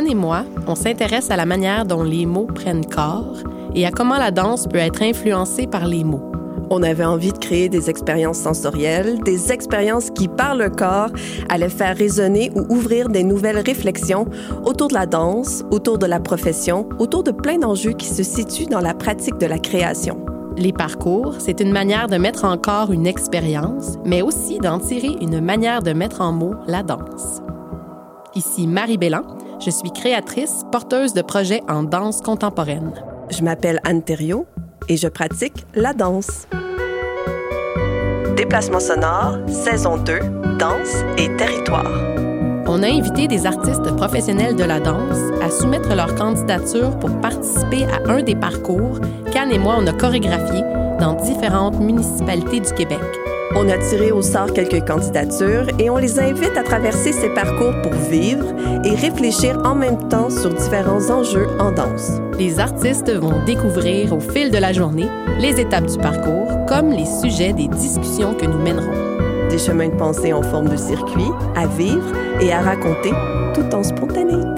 Anne et moi, on s'intéresse à la manière dont les mots prennent corps et à comment la danse peut être influencée par les mots. On avait envie de créer des expériences sensorielles, des expériences qui, par le corps, allaient faire résonner ou ouvrir des nouvelles réflexions autour de la danse, autour de la profession, autour de plein d'enjeux qui se situent dans la pratique de la création. Les parcours, c'est une manière de mettre en corps une expérience, mais aussi d'en tirer une manière de mettre en mots la danse. Ici Marie Bélan, je suis créatrice, porteuse de projets en danse contemporaine. Je m'appelle Anne Thériault et je pratique la danse. Déplacement sonore, saison 2, danse et territoire. On a invité des artistes professionnels de la danse à soumettre leur candidature pour participer à un des parcours qu'Anne et moi on a chorégraphié dans différentes municipalités du Québec. On a tiré au sort quelques candidatures et on les invite à traverser ces parcours pour vivre et réfléchir en même temps sur différents enjeux en danse. Les artistes vont découvrir au fil de la journée les étapes du parcours comme les sujets des discussions que nous mènerons. Des chemins de pensée en forme de circuit à vivre et à raconter tout en spontanéité.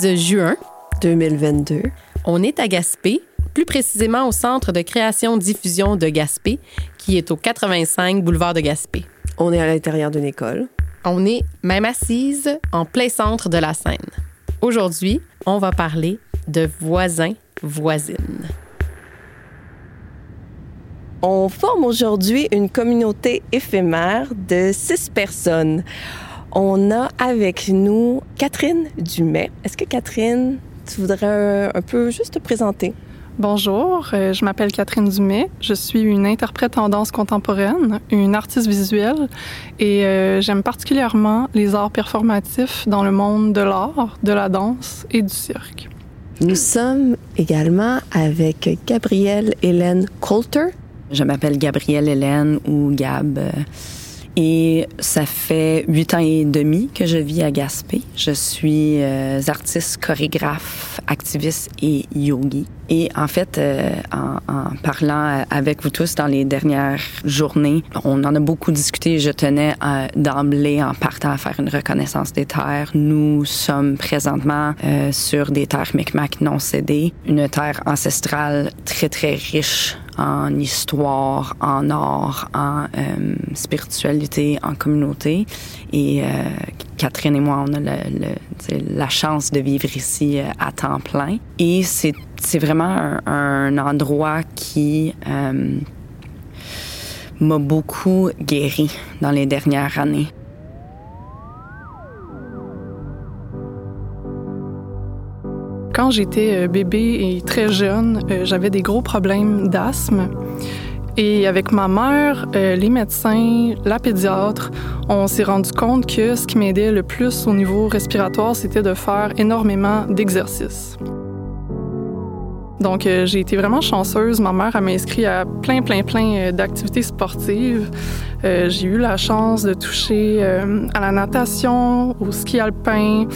15 juin 2022. On est à Gaspé, plus précisément au Centre de création-diffusion de Gaspé, qui est au 85 boulevard de Gaspé. On est à l'intérieur d'une école. On est même assise en plein centre de la scène. Aujourd'hui, on va parler de voisins-voisines. On forme aujourd'hui une communauté éphémère de six personnes. On a avec nous Catherine Dumais. Est-ce que Catherine, tu voudrais un, peu juste te présenter? Bonjour, euh, je m'appelle Catherine Dumais. Je suis une interprète en danse contemporaine, une artiste visuelle et euh, j'aime particulièrement les arts performatifs dans le monde de l'art, de la danse et du cirque. Nous sommes également avec Gabrielle Hélène Coulter. Je m'appelle Gabrielle Hélène ou Gab. Euh, et ça fait huit ans et demi que je vis à Gaspé. Je suis euh, artiste, chorégraphe, activiste et yogi. Et en fait, euh, en, en, parlant avec vous tous dans les dernières journées, on en a beaucoup discuté. Je tenais euh, d'emblée, en partant, à faire une reconnaissance des terres. Nous sommes présentement euh, sur des terres Micmac non cédées, une terre ancestrale très, très riche en histoire, en art, en euh, spiritualité, en communauté. Et euh, Catherine et moi, on a le, le, la chance de vivre ici euh, à temps plein. Et c'est vraiment un, endroit qui euh, m'a beaucoup guéri dans les dernières années. Quand j'étais bébé et très jeune, j'avais des gros problèmes d'asthme. Et avec ma mère, euh, les médecins, la pédiatre, on s'est rendu compte que ce qui m'aidait le plus au niveau respiratoire, c'était de faire énormément d'exercices. Donc, euh, j'ai été vraiment chanceuse. Ma mère m'a inscrit à plein, plein, plein euh, d'activités sportives. Euh, j'ai eu la chance de toucher à la natation, au ski alpin,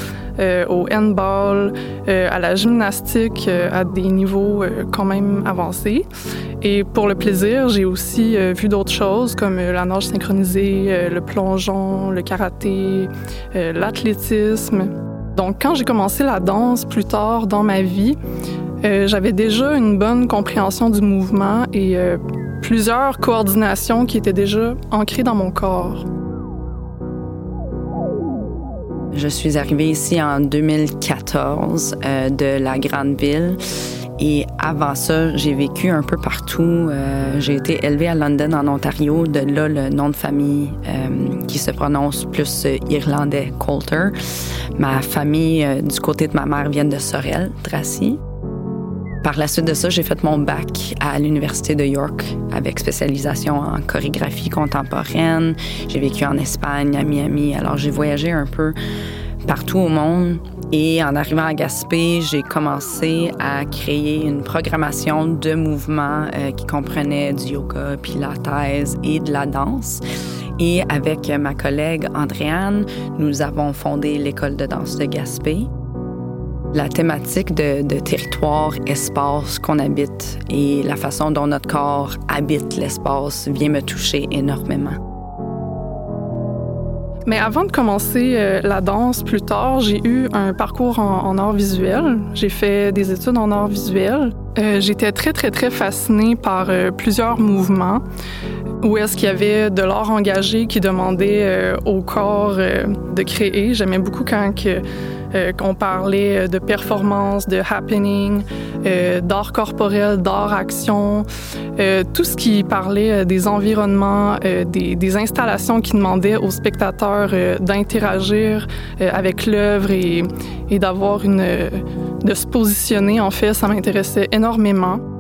au handball, à la gymnastique à des niveaux quand même avancés. Et pour le plaisir, j'ai aussi vu d'autres choses comme la nage synchronisée, le plongeon, le karaté, l'athlétisme. Donc, quand j'ai commencé la danse plus tard dans ma vie, euh, j'avais déjà une bonne compréhension du mouvement et euh, plusieurs coordinations qui étaient déjà ancrées dans mon corps. Je suis arrivée ici en 2014 euh, de la grande ville. Et avant ça, j'ai vécu un peu partout. J'ai été élevée à London, en Ontario. De là, le nom de famille qui se prononce plus irlandais, Coulter. Ma famille, du côté de ma mère, vient de Sorel, Tracy. Par la suite de ça, j'ai fait mon bac à l'Université de York avec spécialisation en chorégraphie contemporaine. J'ai vécu en Espagne, à Miami. Alors, j'ai voyagé un peu partout au monde. Et en arrivant à Gaspé, j'ai commencé à créer une programmation de mouvements euh, qui comprenait du yoga, pilates et de la danse. Et avec ma collègue Andréane, nous avons fondé l'école de danse de Gaspé. La thématique de, territoire, espace qu'on habite et la façon dont notre corps habite l'espace vient me toucher énormément. Mais avant de commencer euh, la danse plus tard, j'ai eu un parcours en, en art visuel. J'ai fait des études en art visuel. Euh, J'étais très, très, très fascinée par euh, plusieurs mouvements où est-ce qu'il y avait de l'art engagé qui demandait euh, au corps euh, de créer? J'aimais beaucoup quand que, euh, qu'on parlait de performance, de happening, d'art corporel, d'art action, tout ce qui parlait des environnements, des, des, installations qui demandaient aux spectateurs d'interagir avec l'œuvre et, et d'avoir une, de se positionner. En fait, ça m'intéressait énormément.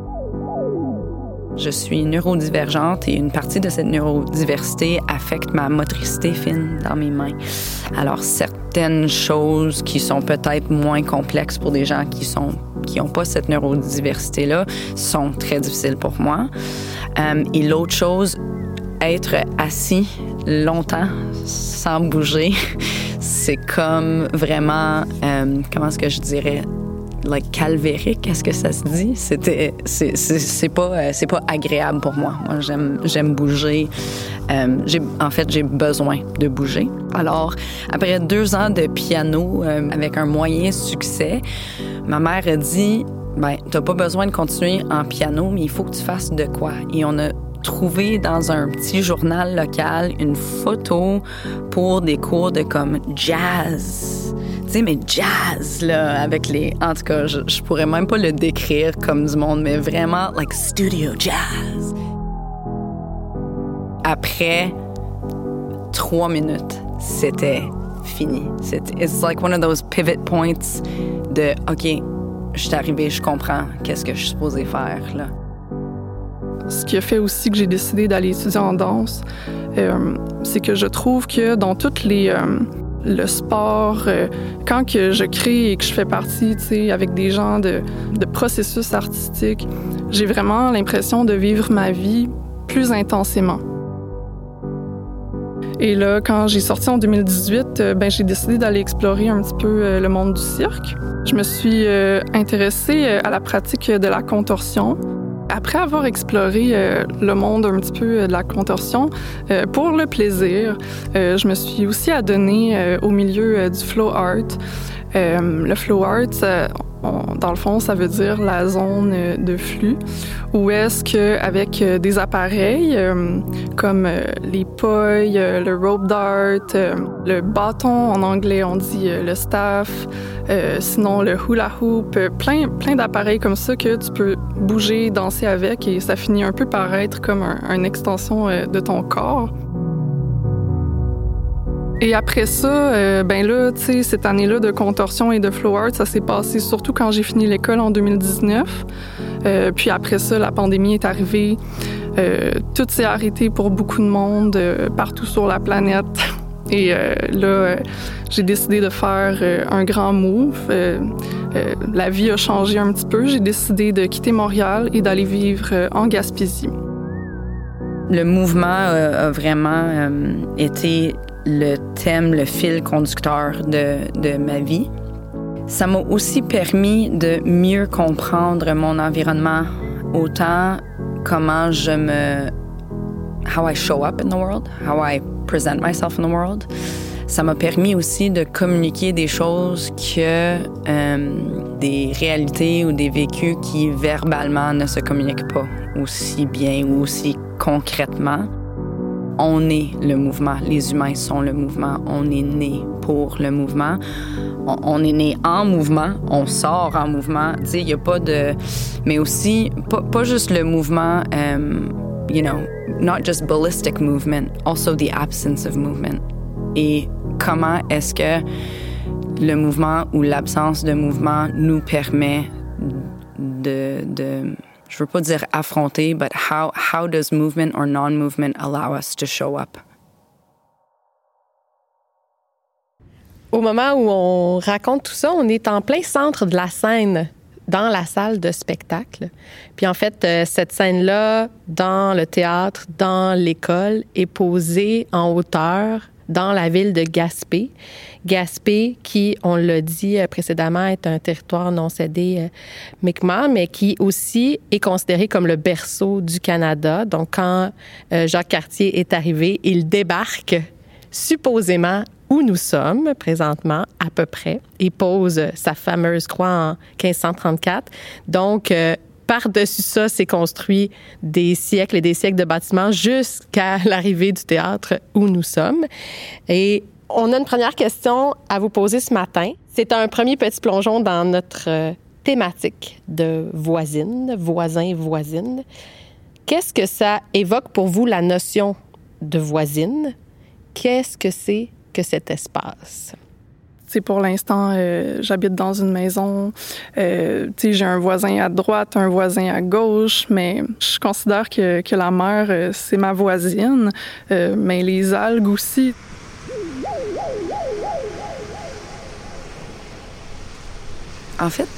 Je suis neurodivergente et une partie de cette neurodiversité affecte ma motricité fine dans mes mains. Alors certaines choses qui sont peut-être moins complexes pour des gens qui sont qui n'ont pas cette neurodiversité là sont très difficiles pour moi. Euh, et l'autre chose, être assis longtemps sans bouger, c'est comme vraiment, euh, comment est-ce que je dirais, like calvérique, est-ce que ça se dit C'était c'est pas euh, c'est pas agréable pour moi. Moi j'aime bouger. Euh, en fait j'ai besoin de bouger. Alors après deux ans de piano euh, avec un moyen succès, ma mère a dit ben t'as pas besoin de continuer en piano, mais il faut que tu fasses de quoi? Et on a trouvé dans un petit journal local une photo pour des cours de comme jazz mais jazz, là, avec les. En tout cas, je, je pourrais même pas le décrire comme du monde, mais vraiment, like studio jazz. Après trois minutes, c'était fini. C'était, it's like one of those pivot points de, OK, je suis arrivée, je comprends qu'est-ce que je suis supposée faire, là. Ce qui a fait aussi que j'ai décidé d'aller étudier en danse, euh, c'est que je trouve que dans toutes les. Euh, le sport, euh, quand que je crée et que je fais partie, avec des gens de, de processus artistiques, j'ai vraiment l'impression de vivre ma vie plus intensément. Et là, quand j'ai sorti en 2018, euh, ben, j'ai décidé d'aller explorer un petit peu le monde du cirque. Je me suis intéressée à la pratique de la contorsion, après avoir exploré euh, le monde un petit peu euh, de la contorsion, euh, pour le plaisir, je me suis aussi adonnée au milieu du flow art. le flow art, dans le fond, ça veut dire la zone de flux, où est-ce que avec des appareils comme les poils, le rope dart, le bâton en anglais on dit le staff, sinon le hula hoop, plein plein d'appareils comme ça que tu peux bouger, danser avec et ça finit un peu par être comme un, une extension de ton corps. Et après ça, euh, ben là, tu sais, cette année-là de contorsion et de flow art, ça s'est passé surtout quand j'ai fini l'école en 2019. Euh, puis après ça, la pandémie est arrivée. Euh, tout s'est arrêté pour beaucoup de monde partout sur la planète. Et là, j'ai décidé de faire un grand move. la vie a changé un petit peu. J'ai décidé de quitter Montréal et d'aller vivre en Gaspésie. Le mouvement a vraiment été le thème, le fil conducteur de, de ma vie. Ça m'a aussi permis de mieux comprendre mon environnement, autant comment je me... how I show up in the world, how I present myself in the world. Ça m'a permis aussi de communiquer des choses que euh, des réalités ou des vécus qui verbalement ne se communiquent pas aussi bien ou aussi concrètement on est le mouvement. Les humains sont le mouvement. On est né pour le mouvement. On, est né en mouvement. On sort en mouvement. Tu sais, il n'y a pas de. Mais aussi, pas, juste le mouvement, um, you know, not just ballistic movement, also the absence of movement. Et comment est-ce que le mouvement ou l'absence de mouvement nous permet de je veux pas dire affronter, but how, how does movement or non-movement allow us to show up? Au moment où on raconte tout ça, on est en plein centre de la scène, dans la salle de spectacle. Puis en fait, euh, cette scène-là, dans le théâtre, dans l'école, est posée en hauteur dans la ville de Gaspé. Gaspé, qui, on l'a dit euh, précédemment, est un territoire non cédé euh, Mi'kmaq, mais qui aussi est considéré comme le berceau du Canada. Donc, quand euh, Jacques Cartier est arrivé, il débarque supposément où nous sommes présentement, à peu près, et pose sa fameuse croix en 1534. Donc, par-dessus ça, s'est construit des siècles et des siècles de bâtiments jusqu'à l'arrivée du théâtre où nous sommes. Et on a une première question à vous poser ce matin. C'est un premier petit plongeon dans notre euh, thématique de voisine, voisin, voisine. Qu'est-ce que ça évoque pour vous la notion de voisine? Qu'est-ce que c'est que cet espace? Pour l'instant, euh, j'habite dans une maison. Euh, j'ai un voisin à droite, un voisin à gauche, mais je considère que, que la mer, euh, c'est ma voisine, euh, mais les algues aussi. En fait,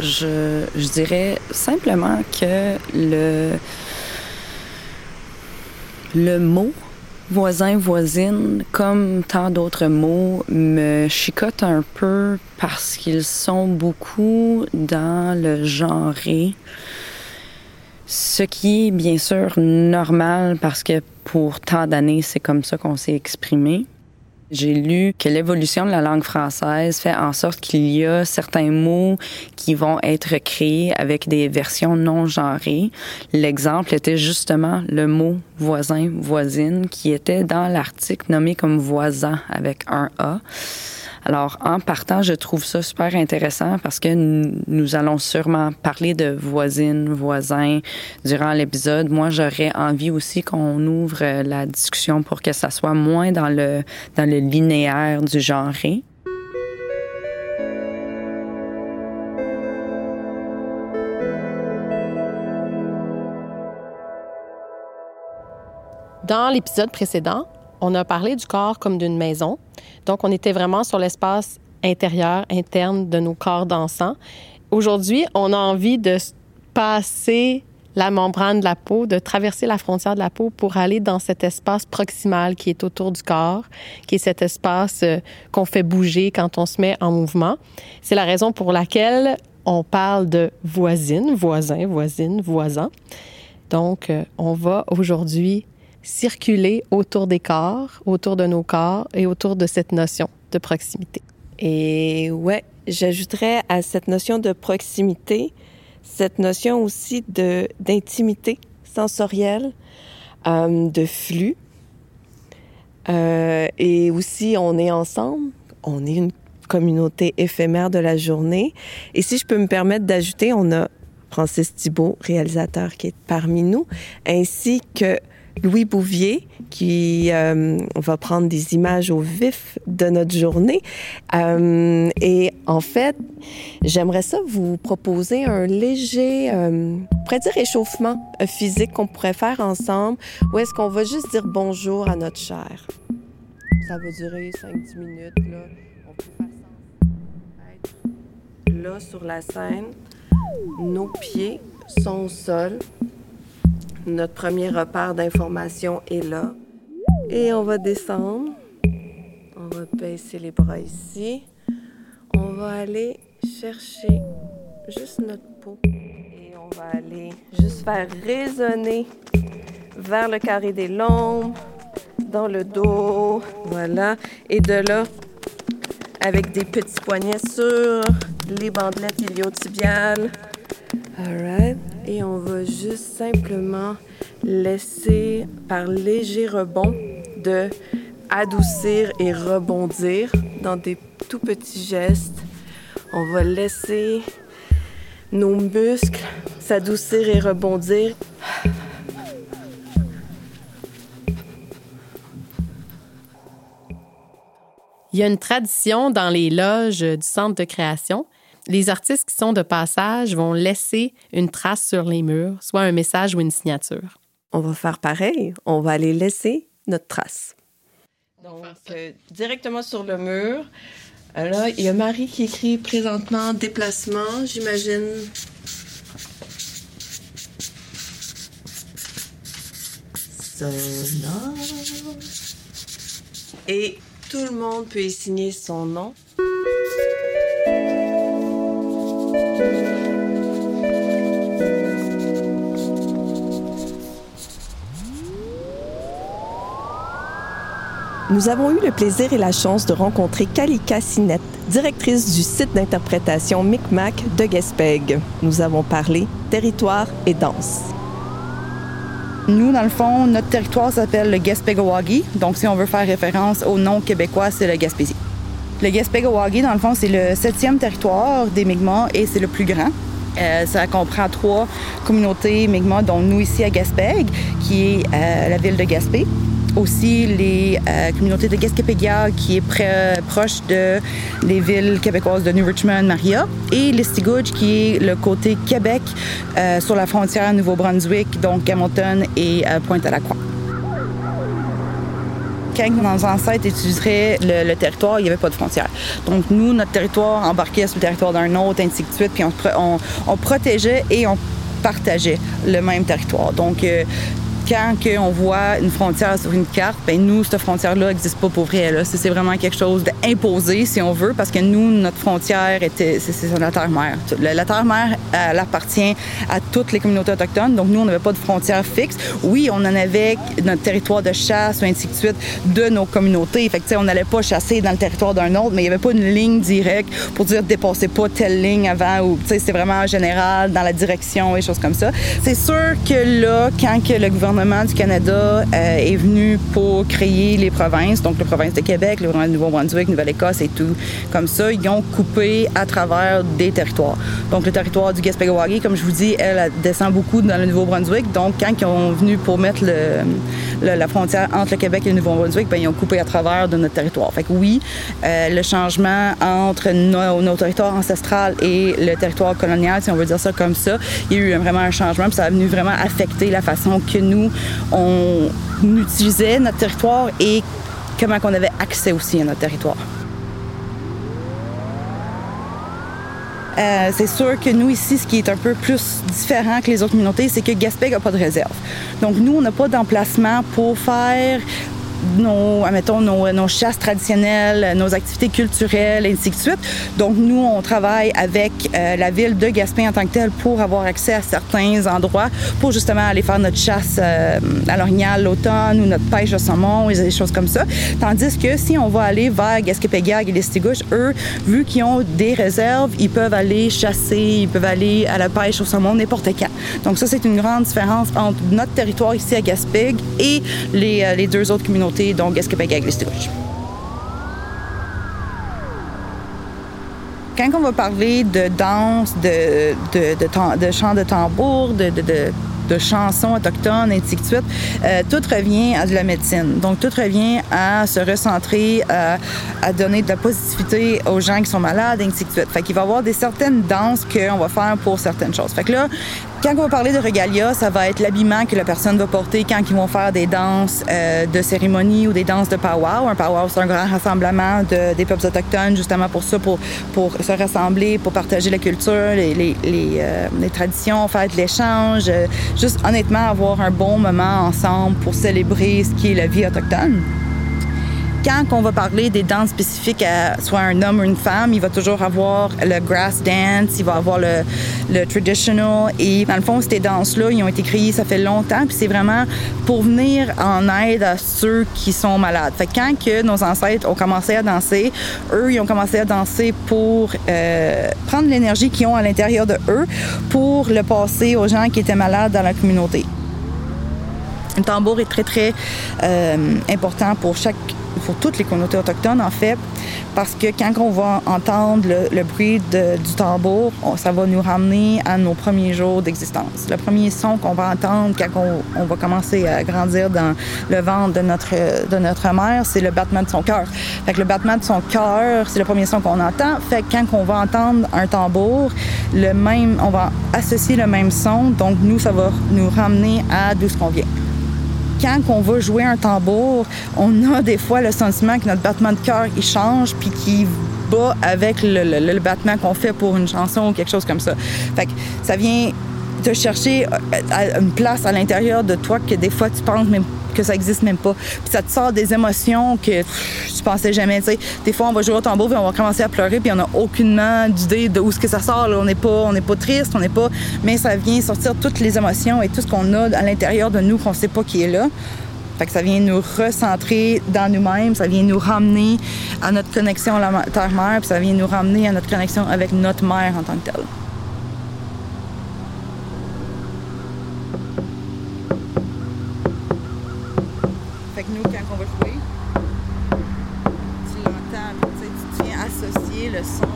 je, je dirais simplement que le, le mot voisin, voisine, comme tant d'autres mots, me chicotent un peu parce qu'ils sont beaucoup dans le genré. Ce qui est bien sûr normal parce que pour tant d'années, c'est comme ça qu'on s'est exprimé. J'ai lu que l'évolution de la langue française fait en sorte qu'il y a certains mots qui vont être créés avec des versions non genrées. L'exemple était justement le mot voisin, voisine, qui était dans l'article nommé comme voisin avec un A. Alors, en partant, je trouve ça super intéressant parce que nous allons sûrement parler de voisines, voisins durant l'épisode. Moi, j'aurais envie aussi qu'on ouvre la discussion pour que ça soit moins dans le, dans le linéaire du genré. Dans l'épisode précédent, on a parlé du corps comme d'une maison. Donc, on était vraiment sur l'espace intérieur, interne de nos corps dansants. Aujourd'hui, on a envie de passer la membrane de la peau, de traverser la frontière de la peau pour aller dans cet espace proximal qui est autour du corps, qui est cet espace euh, qu'on fait bouger quand on se met en mouvement. C'est la raison pour laquelle on parle de voisine, voisin, voisine, voisin. Donc, euh, on va aujourd'hui circuler autour des corps, autour de nos corps et autour de cette notion de proximité. Et ouais, j'ajouterais à cette notion de proximité cette notion aussi de d'intimité sensorielle, euh, de flux. Euh, et aussi, on est ensemble, on est une communauté éphémère de la journée. Et si je peux me permettre d'ajouter, on a Francis Thibault, réalisateur qui est parmi nous, ainsi que Louis Bouvier qui euh, va prendre des images au vif de notre journée. Euh, et en fait, j'aimerais ça vous proposer un léger, euh, on pourrait dire échauffement physique qu'on pourrait faire ensemble, où est-ce qu'on va juste dire bonjour à notre chair. Ça va durer 5-10 minutes. Là. On peut faire ça. Là, sur la scène, nos pieds sont au sol. Notre premier repère d'information est là. Et on va descendre. On va baisser les bras ici. On va aller chercher juste notre peau. Et on va aller juste faire résonner vers le carré des lombes, dans le dos. Voilà. Et de là, avec des petits poignets sur les bandelettes iliotibiales. All right. Et on va juste simplement laisser, par léger rebond, de adoucir et rebondir dans des tout petits gestes. On va laisser nos muscles s'adoucir et rebondir. Il y a une tradition dans les loges du centre de création les artistes qui sont de passage vont laisser une trace sur les murs, soit un message ou une signature. On va faire pareil. On va aller laisser notre trace. Donc, euh, directement sur le mur. Alors, il y a Marie qui écrit présentement déplacement, j'imagine. Sonore. Et tout le monde peut y signer son nom. Nous avons eu le plaisir et la chance de rencontrer Kalika Sinette, directrice du site d'interprétation Micmac de Gaspeg. Nous avons parlé territoire et danse. Nous, dans le fond, notre territoire s'appelle le Gaspégawagi. Donc, si on veut faire référence au nom québécois, c'est le Gaspésie. Le Gaspégawagi, dans le fond, c'est le septième territoire des Mi'kmaq et c'est le plus grand. Euh, ça comprend trois communautés Mi'kmaq, dont nous ici à Gaspé, qui est euh, la ville de Gaspé aussi les euh, communautés de Gaspésia, qui est proche de les villes québécoises de New Richmond, Maria, et Listigouge, qui est le côté Québec euh, sur la frontière Nouveau-Brunswick, donc Hamilton et euh, Pointe-à-la-Croix quand nos ancêtres utilisaient le, territoire, il n'y avait pas de frontière. Donc, nous, notre territoire embarquait sur le territoire d'un autre, ainsi de suite, puis on, on, protégeait et on partageait le même territoire. Donc, quand on voit une frontière sur une carte, ben nous, cette frontière-là n'existe pas pour vrai. C'est vraiment quelque chose d'imposé, si on veut, parce que nous, notre frontière, était, c'est la terre-mère. La terre-mère, elle appartient à toutes les communautés autochtones, donc nous, on n'avait pas de frontière fixe. Oui, on en avait notre territoire de chasse, ainsi de suite, de nos communautés. Fait que, on n'allait pas chasser dans le territoire d'un autre, mais il n'y avait pas une ligne directe pour dire dépassez pas telle ligne avant, ou c'est vraiment général, dans la direction et choses comme ça. C'est sûr que là, quand que le gouvernement gouvernement du Canada euh, est venu pour créer les provinces, donc les provinces de Québec, le Nouveau-Brunswick, Nouvelle-Écosse et tout comme ça, ils ont coupé à travers des territoires. Donc le territoire du Gaspégawagi, comme je vous dis, elle, descend beaucoup dans le Nouveau-Brunswick. Donc quand ils ont venu pour mettre le, la frontière entre le Québec et le Nouveau-Brunswick, ben, ils ont coupé à travers de notre territoire. Fait que oui, euh, le changement entre nos, territoires ancestrales et le territoire colonial, si on veut dire ça comme ça, il y a eu vraiment un changement, puis ça a venu vraiment affecter la façon que nous, on utilisait notre territoire et comment on avait accès aussi à notre territoire. Euh, c'est sûr que nous, ici, ce qui est un peu plus différent que les autres communautés, c'est que Gaspé n'a pas de réserve. Donc, nous, on n'a pas d'emplacement pour faire nos, admettons, nos, nos, chasses traditionnelles, nos activités culturelles, et ainsi de suite. Donc, nous, on travaille avec euh, la ville de Gaspé en tant que telle pour avoir accès à certains endroits pour justement aller faire notre chasse euh, à l'orignal l'automne ou notre pêche au saumon et des choses comme ça. Tandis que si on va aller vers Gaspé-Pégag et les Stigouches, eux, vu qu'ils ont des réserves, ils peuvent aller chasser, ils peuvent aller à la pêche au saumon n'importe quand. Donc, ça, c'est une grande différence entre notre territoire ici à Gaspé et euh, les deux autres communautés donc est-ce que Quand on va parler de danse, de, de, de, chant de tambour, de, de chansons autochtones, ainsi de suite, euh, tout revient à de la médecine. Donc, tout revient à se recentrer, à, à, donner de la positivité aux gens qui sont malades, ainsi de suite. Fait qu'il va y avoir des certaines danses qu'on va faire pour certaines choses. Fait que là, quand on va parler de regalia, ça va être l'habillement que la personne va porter quand ils vont faire des danses euh, de cérémonie ou des danses de powwow. Un powwow, c'est un grand rassemblement de, des peuples autochtones, justement pour ça, pour, se rassembler, pour partager la culture, les, euh, traditions, faire de l'échange, euh, juste honnêtement avoir un bon moment ensemble pour célébrer ce qui est la vie autochtone quand on va parler des danses spécifiques à soit un homme ou une femme, il va toujours avoir le grass dance, il va avoir le, le traditional. Et dans le fond, ces danses-là, ils ont été créées, ça fait longtemps, puis c'est vraiment pour venir en aide à ceux qui sont malades. Fait que quand que nos ancêtres ont commencé à danser, eux, ils ont commencé à danser pour euh, prendre l'énergie qu'ils ont à l'intérieur de eux pour le passer aux gens qui étaient malades dans la communauté. Un tambour est très, très euh, important pour chaque pour toutes les communautés autochtones, en fait, parce que quand on va entendre le, bruit du tambour, ça va nous ramener à nos premiers jours d'existence. Le premier son qu'on va entendre quand on, va commencer à grandir dans le ventre de notre, de notre mère, c'est le battement de son cœur. Fait que le battement de son cœur, c'est le premier son qu'on entend. Fait que quand on va entendre un tambour, le même, on va associer le même son. Donc, nous, ça va nous ramener à d'où ce qu'on vient quand on va jouer un tambour, on a des fois le sentiment que notre battement de cœur, il change, puis qu'il bat avec le, battement qu'on fait pour une chanson ou quelque chose comme ça. Fait que ça vient te chercher euh, une place à l'intérieur de toi que des fois tu penses mais que ça existe même pas. Puis ça te sort des émotions que je pensais jamais. sais. Des fois, on va jouer au tambour, puis on va commencer à pleurer, puis on n'a aucunement d'idée de où ce que ça sort. On n'est pas, pas triste, on n'est pas, mais ça vient sortir toutes les émotions et tout ce qu'on a à l'intérieur de nous qu'on sait pas qui est là. Fait que ça vient nous recentrer dans nous-mêmes, ça vient nous ramener à notre connexion à la terre-mère, puis ça vient nous ramener à notre connexion avec notre mère en tant que telle. Fait que nous, quand on va jouer, tu l'entends, tu viens associer le son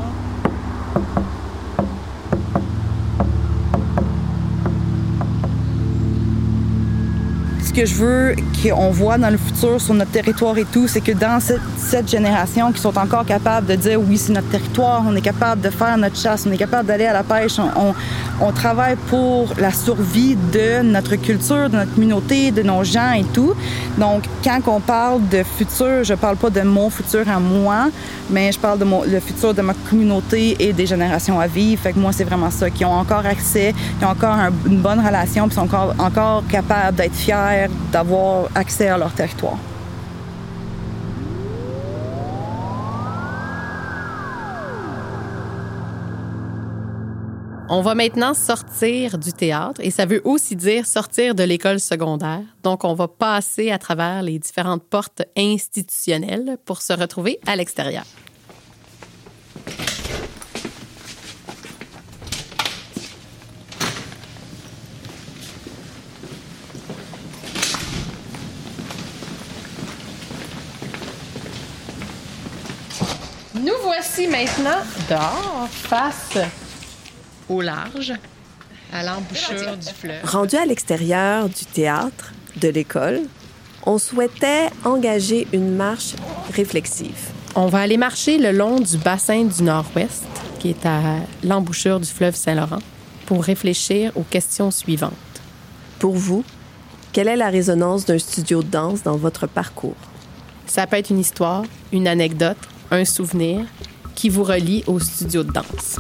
ce que je veux qu'on voit dans le futur sur notre territoire et tout, c'est que dans cette, génération qui sont encore capables de dire oui, c'est notre territoire, on est capable de faire notre chasse, on est capable d'aller à la pêche, on, travaille pour la survie de notre culture, de notre communauté, de nos gens et tout. Donc, quand on parle de futur, je parle pas de mon futur à moi, mais je parle de mon, le futur de ma communauté et des générations à vivre. Fait que moi, c'est vraiment ça, qui ont encore accès, qui ont encore un, une bonne relation, puis sont encore, encore capables d'être fiers d'avoir accès à leur territoire. On va maintenant sortir du théâtre et ça veut aussi dire sortir de l'école secondaire. Donc, on va passer à travers les différentes portes institutionnelles pour se retrouver à l'extérieur. Nous voici maintenant dehors, face au large, à l'embouchure du fleuve. Rendu à l'extérieur du théâtre, de l'école, on souhaitait engager une marche réflexive. On va aller marcher le long du bassin du Nord-Ouest, qui est à l'embouchure du fleuve Saint-Laurent, pour réfléchir aux questions suivantes. Pour vous, quelle est la résonance d'un studio de danse dans votre parcours? Ça peut être une histoire, une anecdote, un souvenir qui vous relie au studio de danse.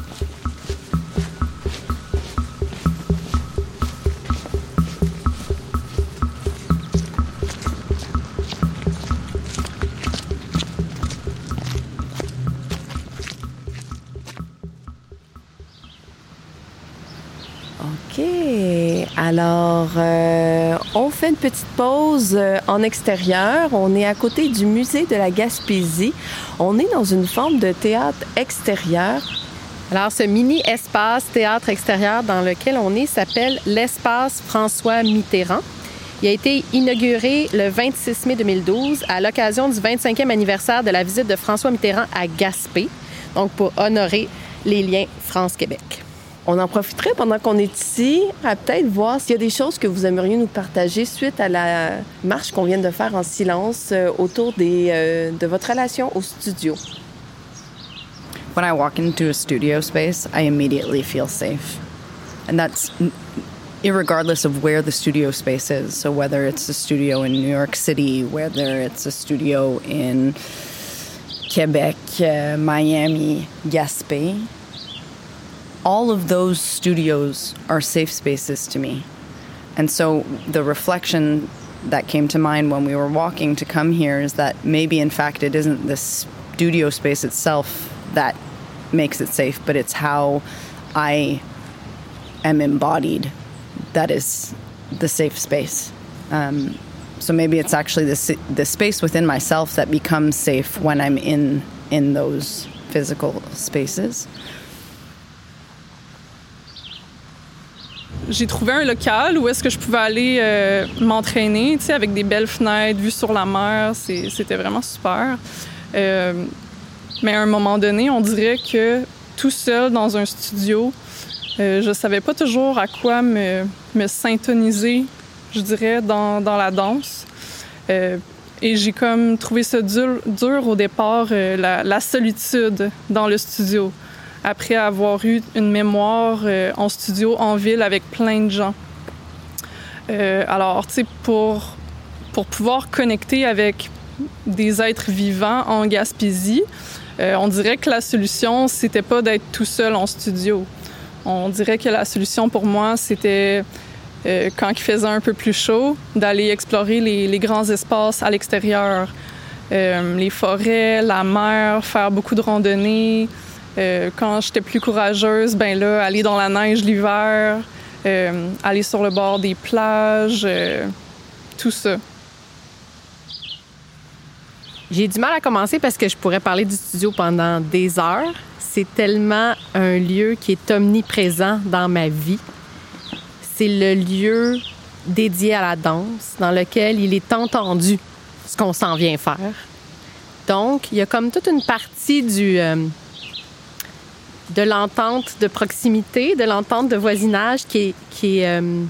OK. Alors, euh, une petite pause euh, en extérieur. On est à côté du musée de la Gaspésie. On est dans une forme de théâtre extérieur. Alors, ce mini espace théâtre extérieur dans lequel on est s'appelle l'espace François Mitterrand. Il a été inauguré le 26 mai 2012 à l'occasion du 25e anniversaire de la visite de François Mitterrand à Gaspé, donc pour honorer les liens France-Québec. On en profiterait pendant qu'on est ici à peut-être voir s'il y a des choses que vous aimeriez nous partager suite à la marche qu'on vient de faire en silence euh, autour euh, de votre relation au studio. When I walk into a studio space, I immediately feel safe. And that's irregardless of where the studio space is. So whether it's a studio in New York City, whether it's a studio in Quebec, uh, Miami, Gaspé, all of those studios are safe spaces to me. And so the reflection that came to mind when we were walking to come here is that maybe, in fact, it isn't the studio space itself that makes it safe, but it's how I am embodied that is the safe space. Um, so maybe it's actually the, the space within myself that becomes safe when I'm in in those physical spaces. J'ai trouvé un local où est-ce que je pouvais aller euh, m'entraîner, tu sais, avec des belles fenêtres, vue sur la mer. C'était vraiment super. Euh, mais à un moment donné, on dirait que tout seul dans un studio, euh, je savais pas toujours à quoi me, me syntoniser, je dirais, dans, dans la danse. Euh, et j'ai comme trouvé ça dur, dur au départ, la solitude dans le studio après avoir eu une mémoire euh, en studio en ville avec plein de gens. Euh, alors, tu sais, pour, pour pouvoir connecter avec des êtres vivants en Gaspésie, euh, on dirait que la solution, c'était pas d'être tout seul en studio. On dirait que la solution pour moi, c'était quand il faisait un peu plus chaud, d'aller explorer les, grands espaces à l'extérieur, les forêts, la mer, faire beaucoup de randonnées. Euh, quand j'étais plus courageuse, ben là, aller dans la neige l'hiver, aller sur le bord des plages, tout ça. J'ai du mal à commencer parce que je pourrais parler du studio pendant des heures. C'est tellement un lieu qui est omniprésent dans ma vie c'est le lieu dédié à la danse dans lequel il est entendu ce qu'on s'en vient faire. Donc, il y a comme toute une partie du, euh, de l'entente de proximité, de l'entente de voisinage qui est, qui, est, euh,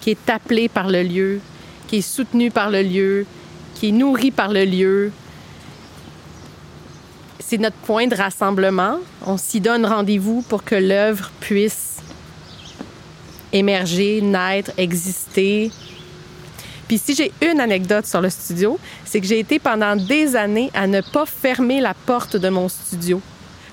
qui est appelée par le lieu, qui est soutenue par le lieu, qui est nourrie par le lieu. C'est notre point de rassemblement. On s'y donne rendez-vous pour que l'œuvre puisse émerger, naître, exister. Puis si j'ai une anecdote sur le studio, c'est que j'ai été pendant des années à ne pas fermer la porte de mon studio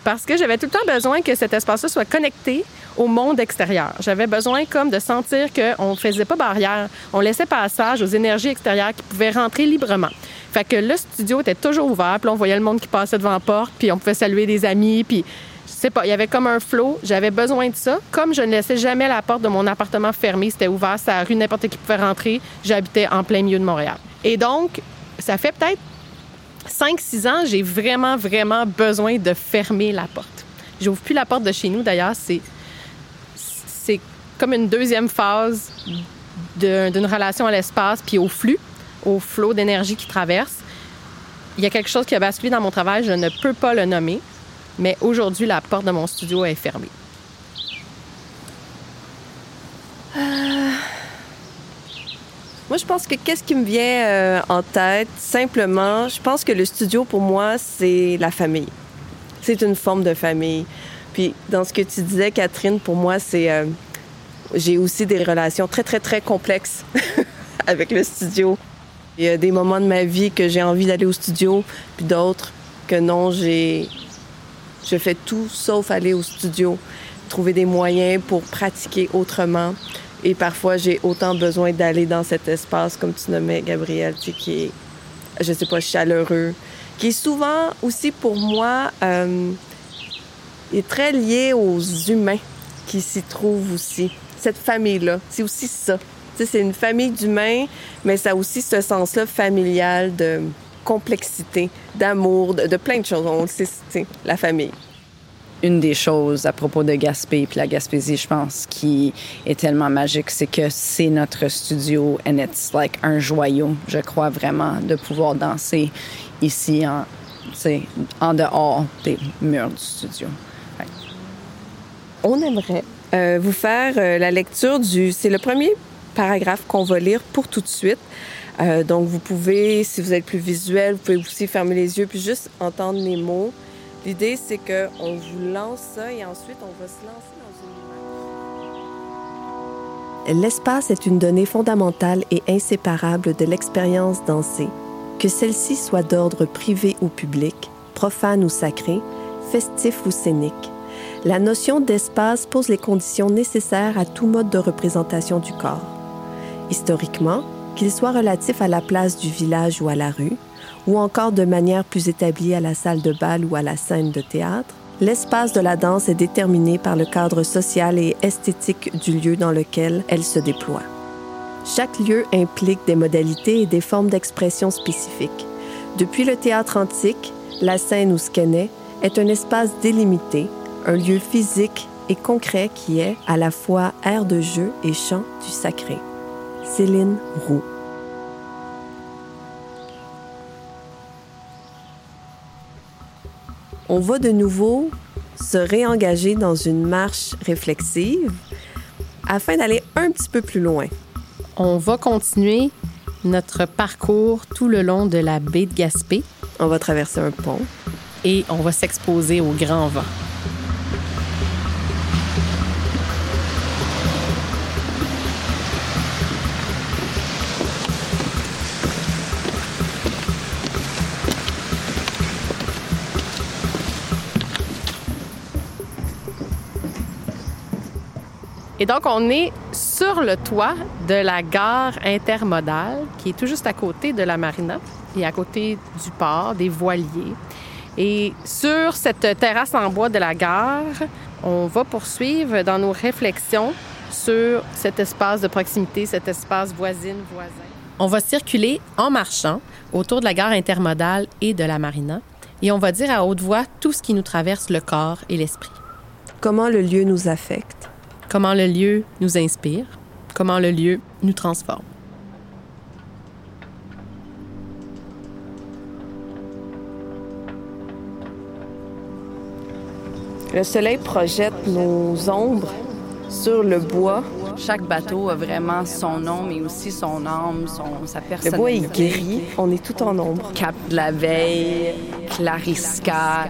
parce que j'avais tout le temps besoin que cet espace-là soit connecté au monde extérieur. J'avais besoin comme de sentir qu'on ne faisait pas barrière, on laissait passage aux énergies extérieures qui pouvaient rentrer librement. Fait que le studio était toujours ouvert, puis on voyait le monde qui passait devant la porte, puis on pouvait saluer des amis, puis sais pas, il y avait comme un flot. J'avais besoin de ça. Comme je ne laissais jamais la porte de mon appartement fermée, c'était ouvert, la rue, n'importe qui pouvait rentrer. J'habitais en plein milieu de Montréal. Et donc, ça fait peut-être 5-6 ans, j'ai vraiment, vraiment besoin de fermer la porte. J'ouvre plus la porte de chez nous, d'ailleurs. C'est, c'est comme une deuxième phase d'une relation à l'espace puis au flux, au flot d'énergie qui traverse. Il y a quelque chose qui a basculé dans mon travail, je ne peux pas le nommer. Mais aujourd'hui, la porte de mon studio est fermée. Moi, je pense que qu'est-ce qui me vient euh, en tête, simplement, je pense que le studio, pour moi, c'est la famille. C'est une forme de famille. Puis, dans ce que tu disais, Catherine, pour moi, c'est... Euh, j'ai aussi des relations très, très, très complexes avec le studio. Il y a des moments de ma vie que j'ai envie d'aller au studio, puis d'autres que non, j'ai je fais tout sauf aller au studio, trouver des moyens pour pratiquer autrement. Et parfois, j'ai autant besoin d'aller dans cet espace, comme tu nommais, Gabriel, qui est, je sais pas, chaleureux, qui est souvent aussi pour moi, euh, est très lié aux humains qui s'y trouvent aussi. Cette famille-là, c'est aussi ça. C'est une famille d'humains, mais ça a aussi ce sens-là familial de, complexité, d'amour, de, plein de choses. On le sait, la famille. Une des choses à propos de Gaspé puis la Gaspésie, je pense, qui est tellement magique, c'est que c'est notre studio and it's like un joyau. Je crois vraiment de pouvoir danser ici en, dehors des murs du studio. On aimerait euh, vous faire euh, la lecture du. C'est le premier paragraphe qu'on va lire pour tout de suite. Euh, donc, vous pouvez, si vous êtes plus visuel, vous pouvez aussi fermer les yeux puis juste entendre les mots. L'idée, c'est qu'on vous lance ça et ensuite, on va se lancer dans une L'espace est une donnée fondamentale et inséparable de l'expérience dansée. Que celle-ci soit d'ordre privé ou public, profane ou sacré, festif ou scénique. La notion d'espace pose les conditions nécessaires à tout mode de représentation du corps. Historiquement, qu'il soit relatif à la place du village ou à la rue, ou encore de manière plus établie à la salle de bal ou à la scène de théâtre, l'espace de la danse est déterminé par le cadre social et esthétique du lieu dans lequel elle se déploie. Chaque lieu implique des modalités et des formes d'expression spécifiques. Depuis le théâtre antique, la scène ou skenet est un espace délimité, un lieu physique et concret qui est à la fois aire de jeu et chant du sacré. Céline Roux. On va de nouveau se réengager dans une marche réflexive afin d'aller un petit peu plus loin. On va continuer notre parcours tout le long de la baie de Gaspé. On va traverser un pont. Et on va s'exposer au grand vent. Et donc, on est sur le toit de la gare intermodale qui est tout juste à côté de la marina et à côté du port, des voiliers. Et sur cette terrasse en bois de la gare, on va poursuivre dans nos réflexions sur cet espace de proximité, cet espace voisine-voisin. On va circuler en marchant autour de la gare intermodale et de la marina et on va dire à haute voix tout ce qui nous traverse le corps et l'esprit. Comment le lieu nous affecte. Comment le lieu nous inspire. Comment le lieu nous transforme. Le soleil projette nos ombres sur le bois. Chaque bateau a vraiment son nom, mais aussi son âme, son, sa personnalité. Le bois est gris, on est tout en ombre. Cap de la veille, Clarisca,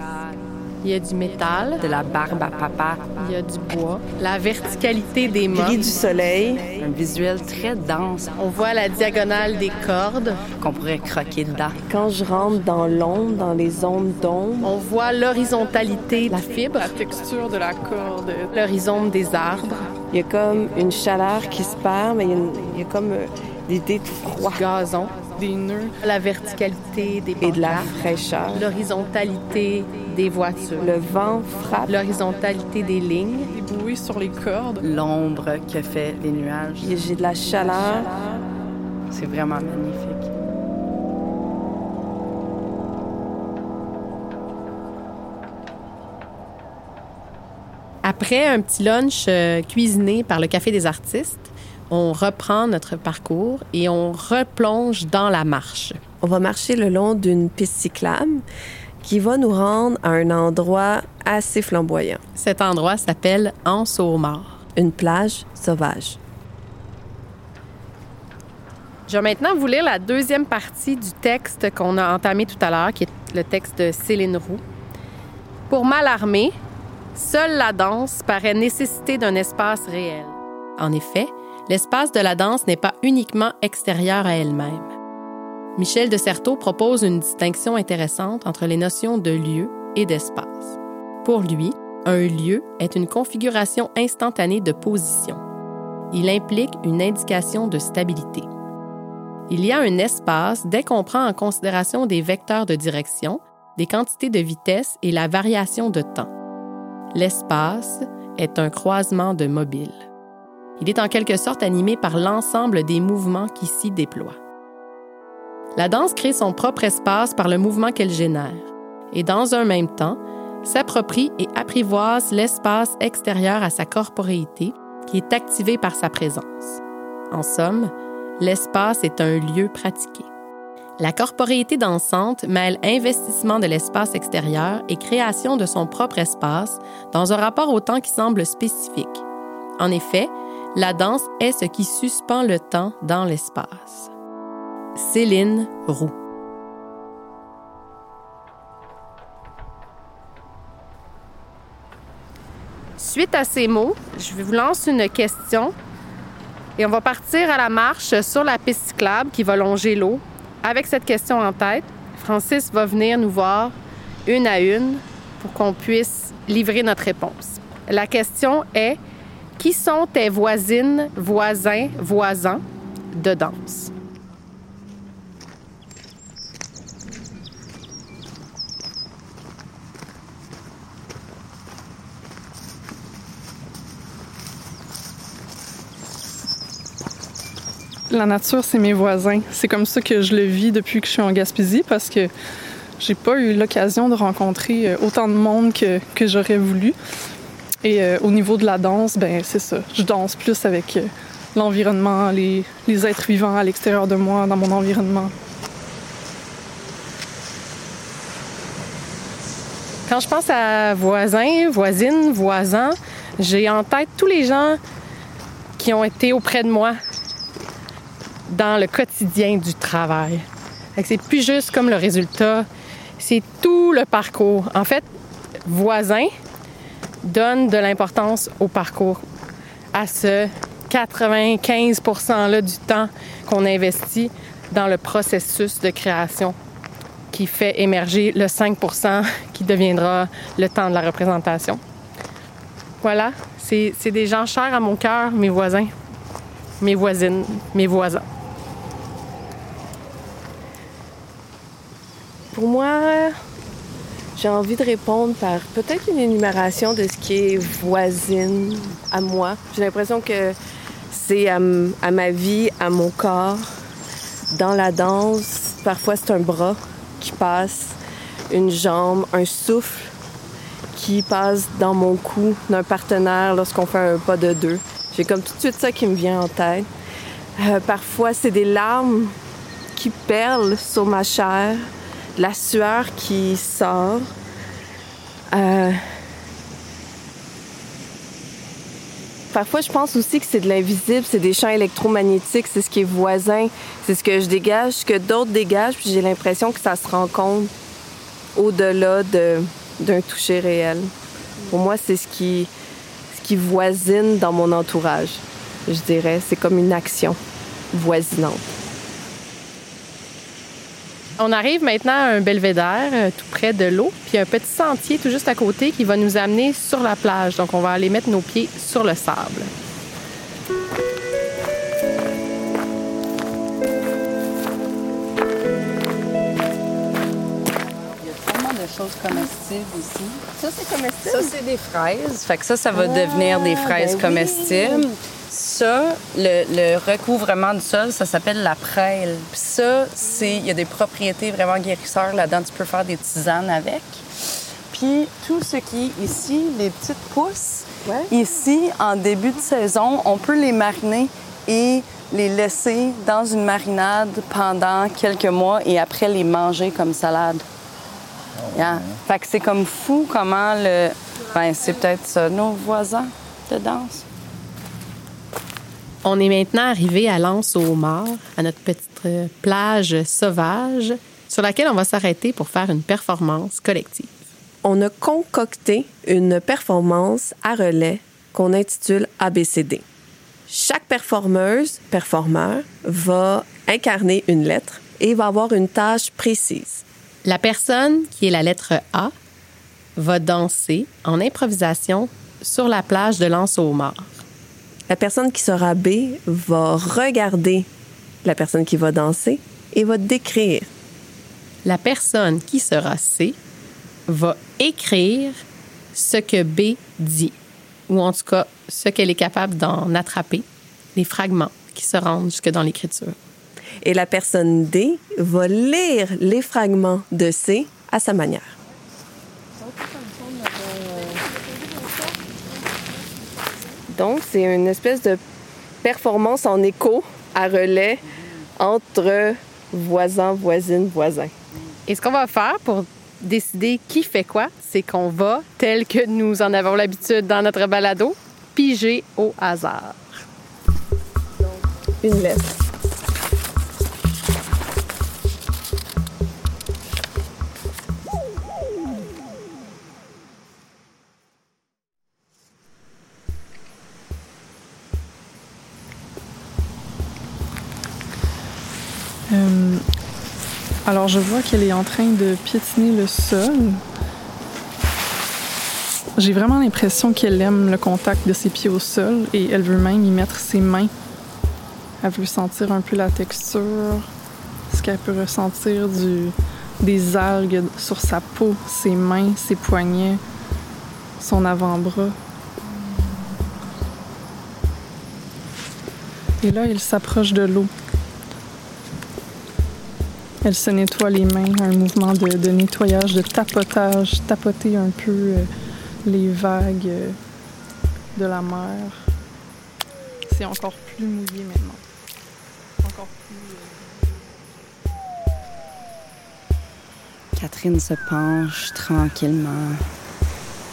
il y a du métal. De la barbe à papa. Il y a du bois. La verticalité des mains. Gris du soleil. Un visuel très dense. On voit la diagonale des cordes. Qu'on pourrait croquer dedans. Quand je rentre dans l'ombre, dans les zones d'ombre. On voit l'horizontalité, la fibre. La texture de la corde. L'horizon des arbres. Il y a comme une chaleur qui se perd, mais il y a, il y a comme l'idée tout froid. Gazon des nœuds. La verticalité des Et de la fraîcheur. L'horizontalité des voitures. Le vent frappe. L'horizontalité des lignes. Les bruits sur les cordes. L'ombre que fait les nuages. J'ai de la chaleur. C'est vraiment magnifique. Après un petit lunch euh, cuisiné par le Café des artistes, on reprend notre parcours et on replonge dans la marche. On va marcher le long d'une piste cyclable qui va nous rendre à un endroit assez flamboyant. Cet endroit s'appelle Anse-aux-Morts. Une plage sauvage. Je vais maintenant vous lire la deuxième partie du texte qu'on a entamé tout à l'heure, qui est le texte de Céline Roux. Pour m'alarmer, seule la danse paraît nécessiter d'un espace réel. En effet, l'espace de la danse n'est pas uniquement extérieur à elle-même. Michel de Certeau propose une distinction intéressante entre les notions de lieu et d'espace. Pour lui, un lieu est une configuration instantanée de position. Il implique une indication de stabilité. Il y a un espace dès qu'on prend en considération des vecteurs de direction, des quantités de vitesse et la variation de temps. L'espace est un croisement de mobiles. Il est en quelque sorte animé par l'ensemble des mouvements qui s'y déploient. La danse crée son propre espace par le mouvement qu'elle génère et dans un même temps s'approprie et apprivoise l'espace extérieur à sa corporéité qui est activé par sa présence. En somme, l'espace est un lieu pratiqué. La corporéité dansante mêle investissement de l'espace extérieur et création de son propre espace dans un rapport au temps qui semble spécifique. En effet, la danse est ce qui suspend le temps dans l'espace. Céline Roux. Suite à ces mots, je vous lancer une question et on va partir à la marche sur la piste cyclable qui va longer l'eau. Avec cette question en tête, Francis va venir nous voir une à une pour qu'on puisse livrer notre réponse. La question est qui sont tes voisines, voisins, voisins de danse? La nature, c'est mes voisins. C'est comme ça que je le vis depuis que je suis en Gaspésie parce que j'ai pas eu l'occasion de rencontrer euh, autant de monde que, que j'aurais voulu. Et euh, au niveau de la danse, ben c'est ça. Je danse plus avec euh, l'environnement, les, les êtres vivants à l'extérieur de moi, dans mon environnement. Quand je pense à voisins, voisines, voisins, j'ai en tête tous les gens qui ont été auprès de moi dans le quotidien du travail. C'est plus juste comme le résultat, c'est tout le parcours. En fait, voisin donne de l'importance au parcours, à ce 95 là du temps qu'on investit dans le processus de création qui fait émerger le 5% qui deviendra le temps de la représentation. Voilà, c'est des gens chers à mon cœur, mes voisins. mes voisines, mes voisins? Pour moi, j'ai envie de répondre par peut-être une énumération de ce qui est voisine à moi. J'ai l'impression que c'est à, ma vie, à mon corps. Dans la danse, parfois c'est un bras qui passe, une jambe, un souffle qui passe dans mon cou d'un partenaire lorsqu'on fait un pas de deux. J'ai comme tout de suite ça qui me vient en tête. Euh, parfois, c'est des larmes qui perlent sur ma chair, la sueur qui sort. Euh... Parfois, je pense aussi que c'est de l'invisible, c'est des champs électromagnétiques, c'est ce qui est voisin, c'est ce que je dégage, ce que d'autres dégagent, puis j'ai l'impression que ça se rencontre au-delà d'un toucher réel. Pour moi, c'est ce qui, ce qui voisine dans mon entourage, je dirais. C'est comme une action voisinante. On arrive maintenant à un belvédère euh, tout près de l'eau, puis un petit sentier tout juste à côté qui va nous amener sur la plage. Donc, on va aller mettre nos pieds sur le sable. Il y a tellement de choses comestibles ici. Ça, c'est comestible? Ça, c'est des fraises. Fait que ça, ça va devenir des fraises ben comestibles. Ça, le, le, recouvrement du sol, ça s'appelle la prêle. Puis ça, c'est il y a des propriétés vraiment guérisseurs là-dedans. Tu peux faire des tisanes avec. Puis tout ce qui est ici, les petites pousses, Ouais. ici, en début de saison, on peut les mariner et les laisser dans une marinade pendant quelques mois et après les manger comme salade. Yeah. Fait que c'est comme fou comment le... Ben, c'est peut-être ça, nos voisins de danse. On est maintenant arrivé à l'Anse aux Morts, à notre petite euh, plage sauvage, sur laquelle on va s'arrêter pour faire une performance collective. On a concocté une performance à relais qu'on intitule ABCD. Chaque performeuse, performeur, va incarner une lettre et va avoir une tâche précise. La personne qui est la lettre A va danser en improvisation sur la plage de l'Anse aux Morts. La personne qui sera B va regarder la personne qui va danser et va décrire. La personne qui sera C va écrire ce que B dit, ou en tout cas ce qu'elle est capable d'en attraper, les fragments qui se rendent jusque dans l'écriture. Et la personne D va lire les fragments de C à sa manière. Donc, c'est une espèce de performance en écho à relais entre voisins, voisines, voisins. Et ce qu'on va faire pour décider qui fait quoi, c'est qu'on va, tel que nous en avons l'habitude dans notre balado, piger au hasard. Une lettre. Alors, je vois qu'elle est en train de piétiner le sol. J'ai vraiment l'impression qu'elle aime le contact de ses pieds au sol et elle veut même y mettre ses mains. Elle veut sentir un peu la texture, ce qu'elle peut ressentir des algues sur sa peau, ses mains, ses poignets, son avant-bras. Et là, il s'approche de l'eau. Elle se nettoie les mains, un mouvement de, nettoyage, de tapotage, tapoter un peu euh, les vagues euh, de la mer. C'est encore plus mouillé maintenant. Encore plus. euh, Catherine se penche tranquillement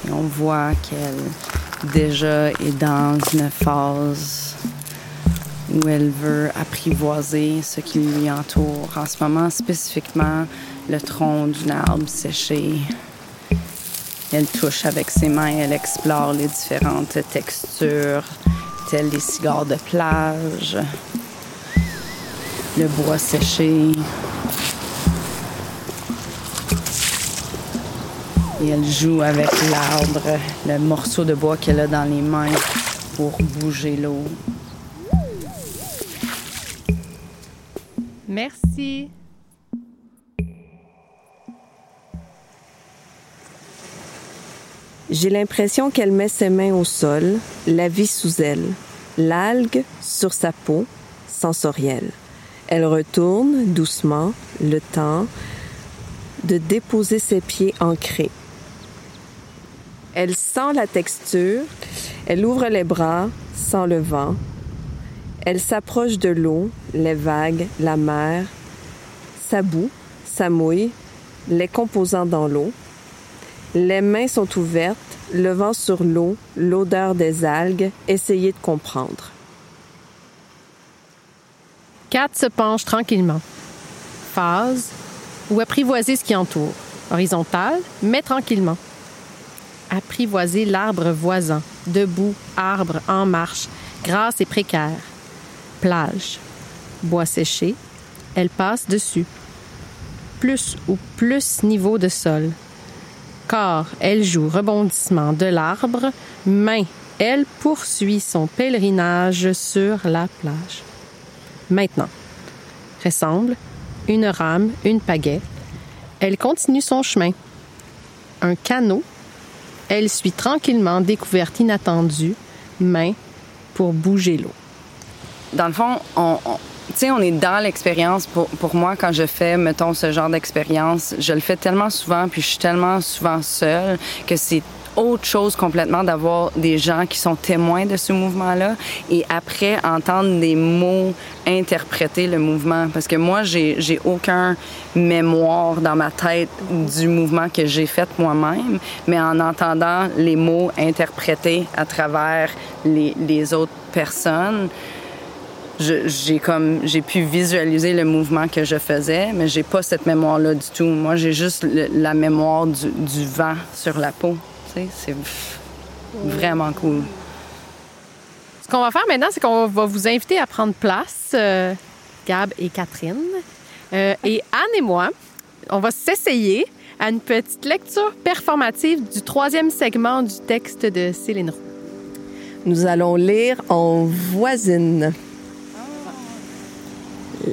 et on voit qu'elle déjà est dans une phase où elle veut apprivoiser ce qui lui entoure. En ce moment, spécifiquement, le tronc d'une arbre séché. Elle touche avec ses mains, elle explore les différentes textures, telles les cigares de plage, le bois séché, Et elle joue avec l'arbre, le morceau de bois qu'elle a dans les mains pour bouger l'eau. Merci. J'ai l'impression qu'elle met ses mains au sol, la vie sous elle, l'algue sur sa peau, sensorielle. Elle retourne doucement le temps de déposer ses pieds ancrés. Elle sent la texture, elle ouvre les bras, sent le vent. Elle s'approche de l'eau, les vagues, la mer, sa boue, sa mouille, les composants dans l'eau. Les mains sont ouvertes, le vent sur l'eau, l'odeur des algues, essayez de comprendre. Kat se penche tranquillement. Phase ou apprivoiser ce qui entoure. Horizontal, mais tranquillement. Apprivoiser l'arbre voisin, debout, arbre en marche, grasse et précaire. Plage. Bois séché. Elle passe dessus. Plus ou plus niveau de sol. Corps, elle joue rebondissement de l'arbre. Main, elle poursuit son pèlerinage sur la plage. Maintenant. Ressemble, une rame, une pagaie. Elle continue son chemin. Un canot. Elle suit tranquillement découverte inattendue, main pour bouger l'eau. Dans le fond, on, on sais, on est dans l'expérience. Pour, pour moi, quand je fais, mettons, ce genre d'expérience, je le fais tellement souvent, puis je suis tellement souvent seule que c'est autre chose complètement d'avoir des gens qui sont témoins de ce mouvement-là et après entendre des mots interpréter le mouvement. Parce que moi, j'ai aucun mémoire dans ma tête du mouvement que j'ai fait moi-même, mais en entendant les mots interprétés à travers les, les autres personnes, j'ai comme j'ai pu visualiser le mouvement que je faisais, mais j'ai pas cette mémoire-là du tout. Moi, j'ai juste le, la mémoire du, du, vent sur la peau. Tu sais, c'est vraiment cool. Ce qu'on va faire maintenant, c'est qu'on va vous inviter à prendre place, euh, Gab et Catherine. Euh, et Anne et moi, on va s'essayer à une petite lecture performative du troisième segment du texte de Céline Roux. Nous allons lire en voisine.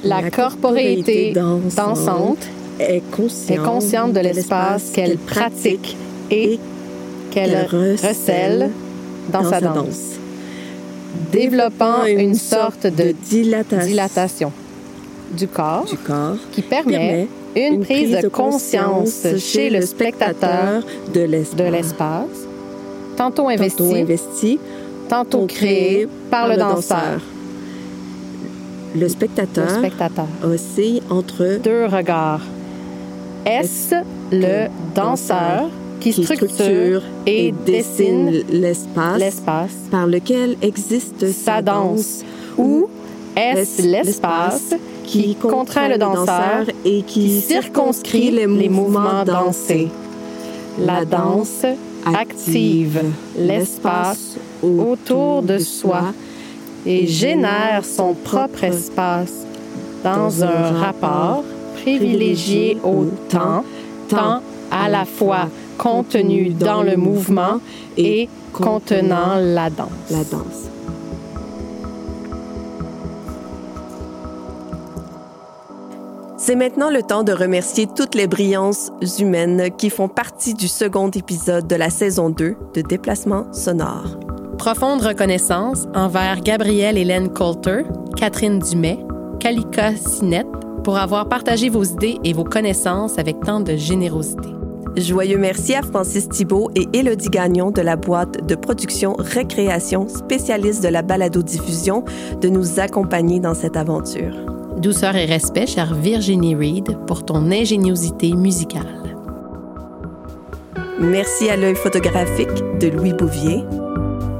La, la corporéité dansante, dansante est, consciente est consciente, de l'espace qu'elle pratique et qu'elle recèle dans, dans sa danse, danse. développant une, une sorte de dilatation, dilatation du, corps du corps qui permet, une, prise, prise de conscience chez le spectateur de l'espace, tantôt investi, tantôt, investi, tantôt créé par le danseur. Le spectateur, le spectateur. oscille entre deux regards. Est-ce le danseur qui, qui structure et, et dessine l'espace par lequel existe sa danse? ou est-ce l'espace qui contraint le danseur et qui circonscrit les mouvements dansés? La danse active l'espace autour de soi et génère son propre espace dans un rapport privilégié au temps, temps à la fois contenu dans le mouvement et contenant la danse. La danse. C'est maintenant le temps de remercier toutes les brillances humaines qui font partie du second épisode de la saison 2 de Déplacement sonore. Profonde reconnaissance envers Gabrielle Hélène Coulter, Catherine Dumais, Kalika Sinette pour avoir partagé vos idées et vos connaissances avec tant de générosité. Joyeux merci à Francis Thibault et Élodie Gagnon de la boîte de production Récréation, spécialiste de la balado-diffusion, de nous accompagner dans cette aventure. Douceur et respect, chère Virginie Reed, pour ton ingéniosité musicale. Merci à l'œil photographique de Louis Bouvier.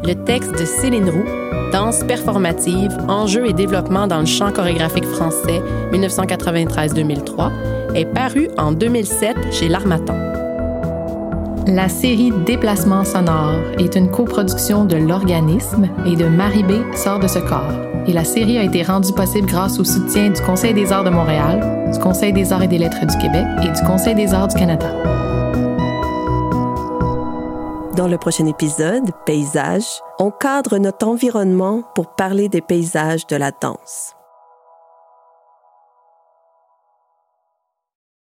Le texte de Céline Roux, Danse performative, enjeux et développement dans le chant chorégraphique français 1993-2003, est paru en 2007 chez L'Armatan. La série Déplacements sonores est une coproduction de l'organisme et de Marie B sort de ce corps. Et la série a été rendue possible grâce au soutien du Conseil des arts de Montréal, du Conseil des arts et des lettres du Québec et du Conseil des arts du Canada. Dans le prochain épisode, Paysage, on cadre notre environnement pour parler des paysages de la danse.